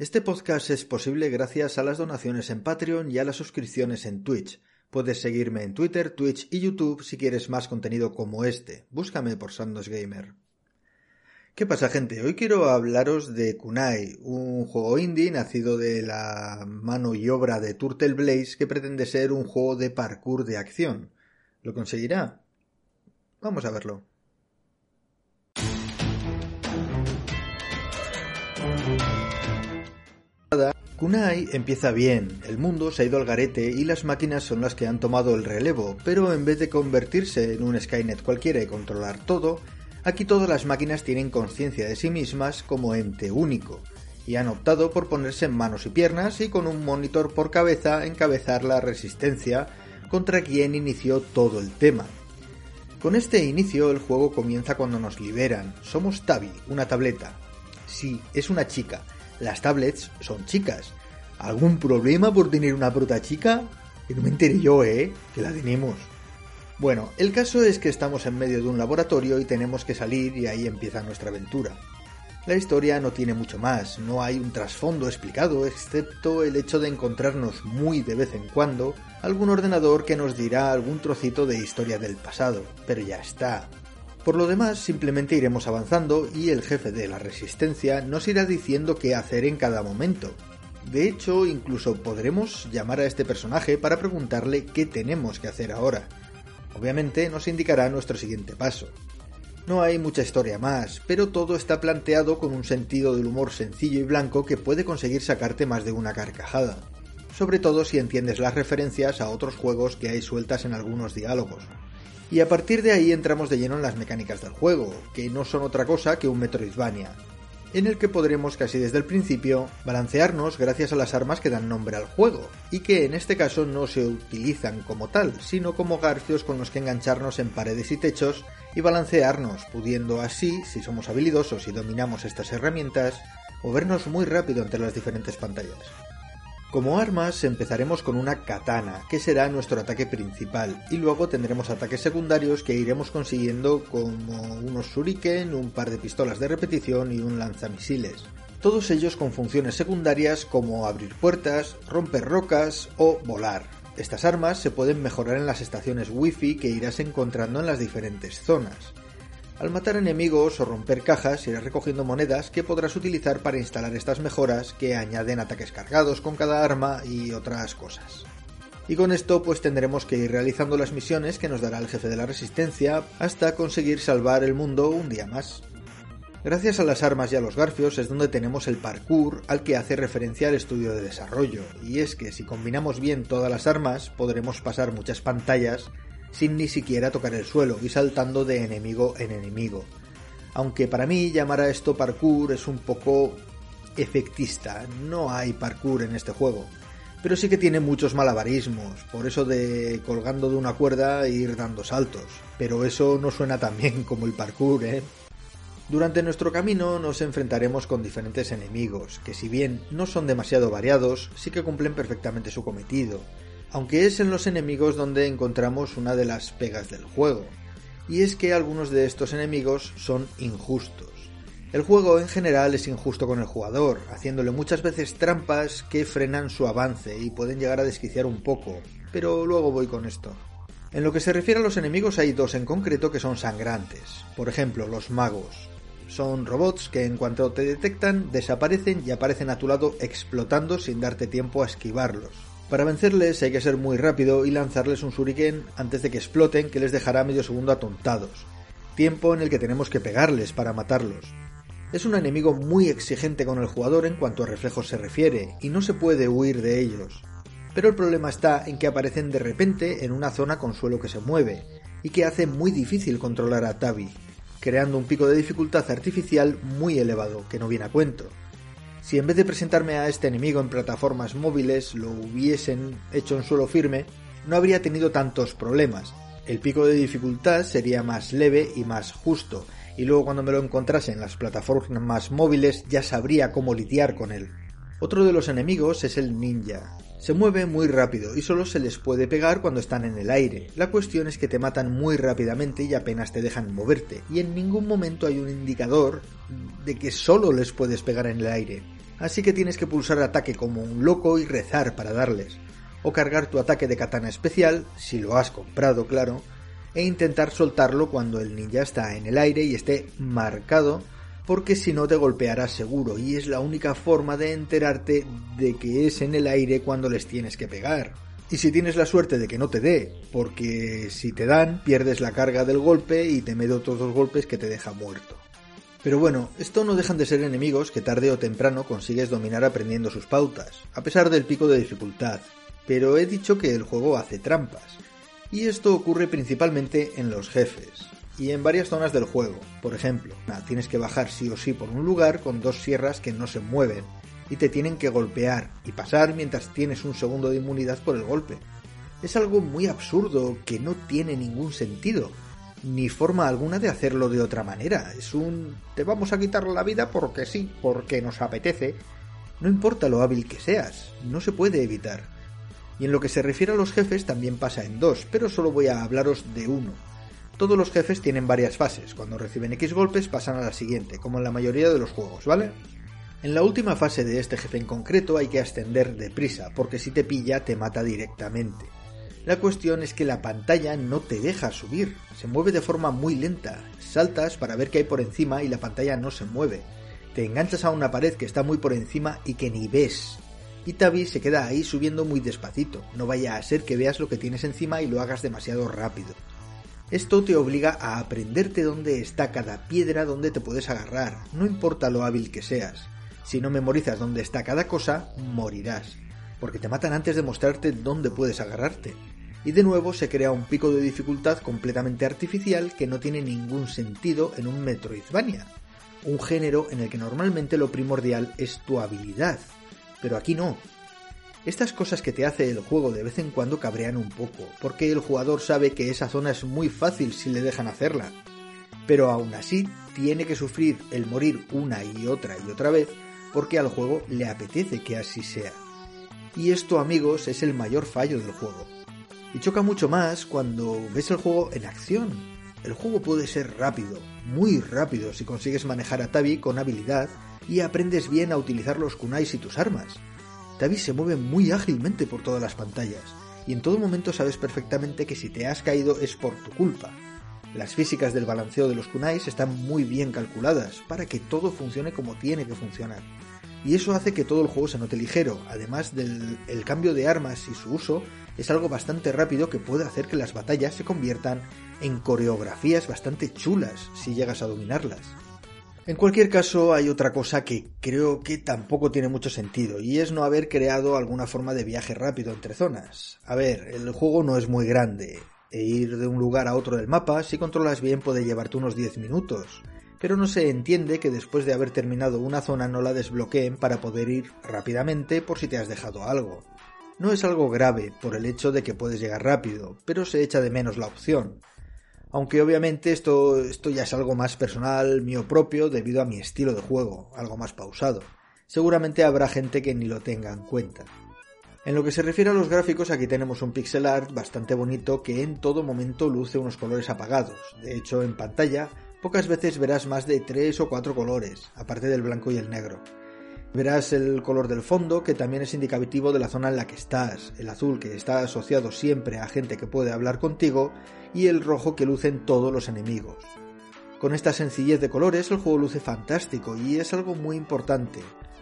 Este podcast es posible gracias a las donaciones en Patreon y a las suscripciones en Twitch. Puedes seguirme en Twitter, Twitch y YouTube si quieres más contenido como este. Búscame por Sandos Gamer. ¿Qué pasa, gente? Hoy quiero hablaros de Kunai, un juego indie nacido de la mano y obra de Turtle Blaze que pretende ser un juego de parkour de acción. ¿Lo conseguirá? Vamos a verlo. Kunai empieza bien, el mundo se ha ido al garete y las máquinas son las que han tomado el relevo, pero en vez de convertirse en un Skynet cualquiera y controlar todo, aquí todas las máquinas tienen conciencia de sí mismas como ente único, y han optado por ponerse en manos y piernas y con un monitor por cabeza encabezar la resistencia contra quien inició todo el tema. Con este inicio el juego comienza cuando nos liberan. Somos Tabi, una tableta. Sí, es una chica, las tablets son chicas. ¿Algún problema por tener una bruta chica? Que no me enteré yo, ¿eh? Que la tenemos. Bueno, el caso es que estamos en medio de un laboratorio y tenemos que salir y ahí empieza nuestra aventura. La historia no tiene mucho más, no hay un trasfondo explicado, excepto el hecho de encontrarnos muy de vez en cuando algún ordenador que nos dirá algún trocito de historia del pasado, pero ya está. Por lo demás, simplemente iremos avanzando y el jefe de la resistencia nos irá diciendo qué hacer en cada momento. De hecho, incluso podremos llamar a este personaje para preguntarle qué tenemos que hacer ahora. Obviamente nos indicará nuestro siguiente paso. No hay mucha historia más, pero todo está planteado con un sentido del humor sencillo y blanco que puede conseguir sacarte más de una carcajada. Sobre todo si entiendes las referencias a otros juegos que hay sueltas en algunos diálogos. Y a partir de ahí entramos de lleno en las mecánicas del juego, que no son otra cosa que un Metroidvania, en el que podremos casi desde el principio balancearnos gracias a las armas que dan nombre al juego, y que en este caso no se utilizan como tal, sino como garfios con los que engancharnos en paredes y techos y balancearnos, pudiendo así, si somos habilidosos y dominamos estas herramientas, movernos muy rápido entre las diferentes pantallas. Como armas empezaremos con una katana, que será nuestro ataque principal, y luego tendremos ataques secundarios que iremos consiguiendo como unos shuriken, un par de pistolas de repetición y un lanzamisiles. Todos ellos con funciones secundarias como abrir puertas, romper rocas o volar. Estas armas se pueden mejorar en las estaciones wifi que irás encontrando en las diferentes zonas. Al matar enemigos o romper cajas irás recogiendo monedas que podrás utilizar para instalar estas mejoras que añaden ataques cargados con cada arma y otras cosas. Y con esto pues tendremos que ir realizando las misiones que nos dará el jefe de la resistencia hasta conseguir salvar el mundo un día más. Gracias a las armas y a los garfios es donde tenemos el parkour al que hace referencia el estudio de desarrollo, y es que si combinamos bien todas las armas podremos pasar muchas pantallas sin ni siquiera tocar el suelo y saltando de enemigo en enemigo. Aunque para mí llamar a esto parkour es un poco efectista, no hay parkour en este juego, pero sí que tiene muchos malabarismos, por eso de colgando de una cuerda e ir dando saltos, pero eso no suena tan bien como el parkour, ¿eh? Durante nuestro camino nos enfrentaremos con diferentes enemigos, que si bien no son demasiado variados, sí que cumplen perfectamente su cometido, aunque es en los enemigos donde encontramos una de las pegas del juego, y es que algunos de estos enemigos son injustos. El juego en general es injusto con el jugador, haciéndole muchas veces trampas que frenan su avance y pueden llegar a desquiciar un poco, pero luego voy con esto. En lo que se refiere a los enemigos hay dos en concreto que son sangrantes, por ejemplo los magos. Son robots que en cuanto te detectan desaparecen y aparecen a tu lado explotando sin darte tiempo a esquivarlos. Para vencerles hay que ser muy rápido y lanzarles un shuriken antes de que exploten que les dejará medio segundo atontados, tiempo en el que tenemos que pegarles para matarlos. Es un enemigo muy exigente con el jugador en cuanto a reflejos se refiere, y no se puede huir de ellos. Pero el problema está en que aparecen de repente en una zona con suelo que se mueve, y que hace muy difícil controlar a Tabi, creando un pico de dificultad artificial muy elevado, que no viene a cuento. Si en vez de presentarme a este enemigo en plataformas móviles lo hubiesen hecho en suelo firme, no habría tenido tantos problemas. El pico de dificultad sería más leve y más justo, y luego cuando me lo encontrase en las plataformas móviles ya sabría cómo lidiar con él. Otro de los enemigos es el ninja. Se mueve muy rápido y solo se les puede pegar cuando están en el aire. La cuestión es que te matan muy rápidamente y apenas te dejan moverte, y en ningún momento hay un indicador de que solo les puedes pegar en el aire. Así que tienes que pulsar ataque como un loco y rezar para darles, o cargar tu ataque de katana especial, si lo has comprado, claro, e intentar soltarlo cuando el ninja está en el aire y esté marcado porque si no te golpearás seguro y es la única forma de enterarte de que es en el aire cuando les tienes que pegar. Y si tienes la suerte de que no te dé, porque si te dan pierdes la carga del golpe y te medo todos los golpes que te deja muerto. Pero bueno, esto no dejan de ser enemigos que tarde o temprano consigues dominar aprendiendo sus pautas, a pesar del pico de dificultad. Pero he dicho que el juego hace trampas. Y esto ocurre principalmente en los jefes y en varias zonas del juego. Por ejemplo, tienes que bajar sí o sí por un lugar con dos sierras que no se mueven y te tienen que golpear y pasar mientras tienes un segundo de inmunidad por el golpe. Es algo muy absurdo que no tiene ningún sentido, ni forma alguna de hacerlo de otra manera. Es un te vamos a quitar la vida porque sí, porque nos apetece. No importa lo hábil que seas, no se puede evitar. Y en lo que se refiere a los jefes también pasa en dos, pero solo voy a hablaros de uno, todos los jefes tienen varias fases. Cuando reciben X golpes pasan a la siguiente, como en la mayoría de los juegos, ¿vale? En la última fase de este jefe en concreto hay que ascender deprisa, porque si te pilla te mata directamente. La cuestión es que la pantalla no te deja subir, se mueve de forma muy lenta, saltas para ver qué hay por encima y la pantalla no se mueve. Te enganchas a una pared que está muy por encima y que ni ves. Y Tabi se queda ahí subiendo muy despacito, no vaya a ser que veas lo que tienes encima y lo hagas demasiado rápido. Esto te obliga a aprenderte dónde está cada piedra donde te puedes agarrar, no importa lo hábil que seas. Si no memorizas dónde está cada cosa, morirás, porque te matan antes de mostrarte dónde puedes agarrarte. Y de nuevo se crea un pico de dificultad completamente artificial que no tiene ningún sentido en un Metroidvania, un género en el que normalmente lo primordial es tu habilidad. Pero aquí no, estas cosas que te hace el juego de vez en cuando cabrean un poco, porque el jugador sabe que esa zona es muy fácil si le dejan hacerla. Pero aún así, tiene que sufrir el morir una y otra y otra vez porque al juego le apetece que así sea. Y esto, amigos, es el mayor fallo del juego. Y choca mucho más cuando ves el juego en acción. El juego puede ser rápido, muy rápido si consigues manejar a Tabi con habilidad y aprendes bien a utilizar los kunais y tus armas. Tabi se mueve muy ágilmente por todas las pantallas, y en todo momento sabes perfectamente que si te has caído es por tu culpa. Las físicas del balanceo de los kunais están muy bien calculadas para que todo funcione como tiene que funcionar. Y eso hace que todo el juego se note ligero, además del el cambio de armas y su uso es algo bastante rápido que puede hacer que las batallas se conviertan en coreografías bastante chulas si llegas a dominarlas. En cualquier caso, hay otra cosa que creo que tampoco tiene mucho sentido, y es no haber creado alguna forma de viaje rápido entre zonas. A ver, el juego no es muy grande, e ir de un lugar a otro del mapa, si controlas bien, puede llevarte unos 10 minutos, pero no se entiende que después de haber terminado una zona no la desbloqueen para poder ir rápidamente por si te has dejado algo. No es algo grave por el hecho de que puedes llegar rápido, pero se echa de menos la opción. Aunque obviamente esto, esto ya es algo más personal, mío propio, debido a mi estilo de juego, algo más pausado. Seguramente habrá gente que ni lo tenga en cuenta. En lo que se refiere a los gráficos, aquí tenemos un pixel art bastante bonito que en todo momento luce unos colores apagados. De hecho, en pantalla, pocas veces verás más de 3 o 4 colores, aparte del blanco y el negro. Verás el color del fondo, que también es indicativo de la zona en la que estás, el azul que está asociado siempre a gente que puede hablar contigo, y el rojo que lucen todos los enemigos. Con esta sencillez de colores el juego luce fantástico y es algo muy importante,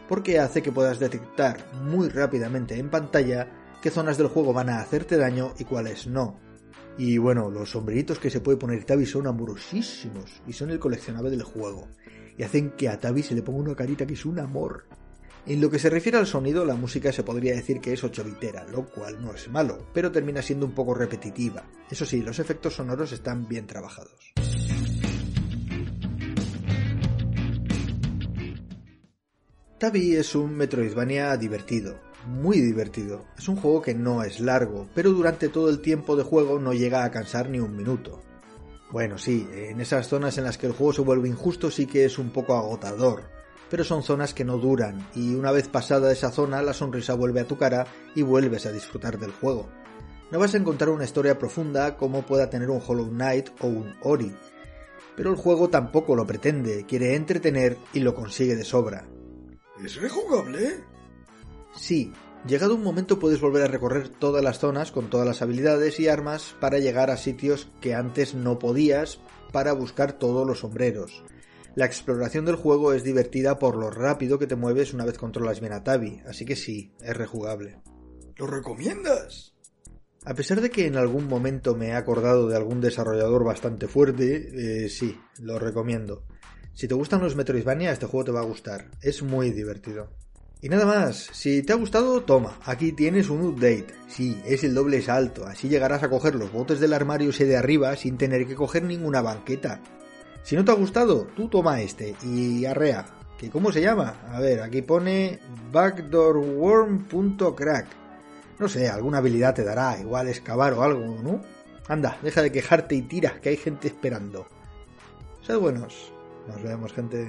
porque hace que puedas detectar muy rápidamente en pantalla qué zonas del juego van a hacerte daño y cuáles no. Y bueno, los sombreritos que se puede poner Tabi son amorosísimos y son el coleccionable del juego. Y hacen que a Tabi se le ponga una carita que es un amor. En lo que se refiere al sonido, la música se podría decir que es 8 bitera, lo cual no es malo, pero termina siendo un poco repetitiva. Eso sí, los efectos sonoros están bien trabajados. Tabi es un Metroidvania divertido, muy divertido. Es un juego que no es largo, pero durante todo el tiempo de juego no llega a cansar ni un minuto. Bueno, sí, en esas zonas en las que el juego se vuelve injusto sí que es un poco agotador, pero son zonas que no duran, y una vez pasada esa zona la sonrisa vuelve a tu cara y vuelves a disfrutar del juego. No vas a encontrar una historia profunda como pueda tener un Hollow Knight o un Ori, pero el juego tampoco lo pretende, quiere entretener y lo consigue de sobra. ¿Es rejugable? Sí, llegado un momento puedes volver a recorrer todas las zonas con todas las habilidades y armas para llegar a sitios que antes no podías para buscar todos los sombreros. La exploración del juego es divertida por lo rápido que te mueves una vez controlas bien a Tabi, así que sí, es rejugable. ¿Lo recomiendas? A pesar de que en algún momento me he acordado de algún desarrollador bastante fuerte, eh, sí, lo recomiendo. Si te gustan los Metroidvania, este juego te va a gustar. Es muy divertido. Y nada más, si te ha gustado, toma, aquí tienes un update. Sí, es el doble salto, así llegarás a coger los botes del armario ese de arriba sin tener que coger ninguna banqueta. Si no te ha gustado, tú toma este y arrea. ¿Que ¿Cómo se llama? A ver, aquí pone backdoorworm.crack. No sé, alguna habilidad te dará, igual excavar o algo, ¿no? Anda, deja de quejarte y tira, que hay gente esperando. Sed buenos. Nos vemos, gente.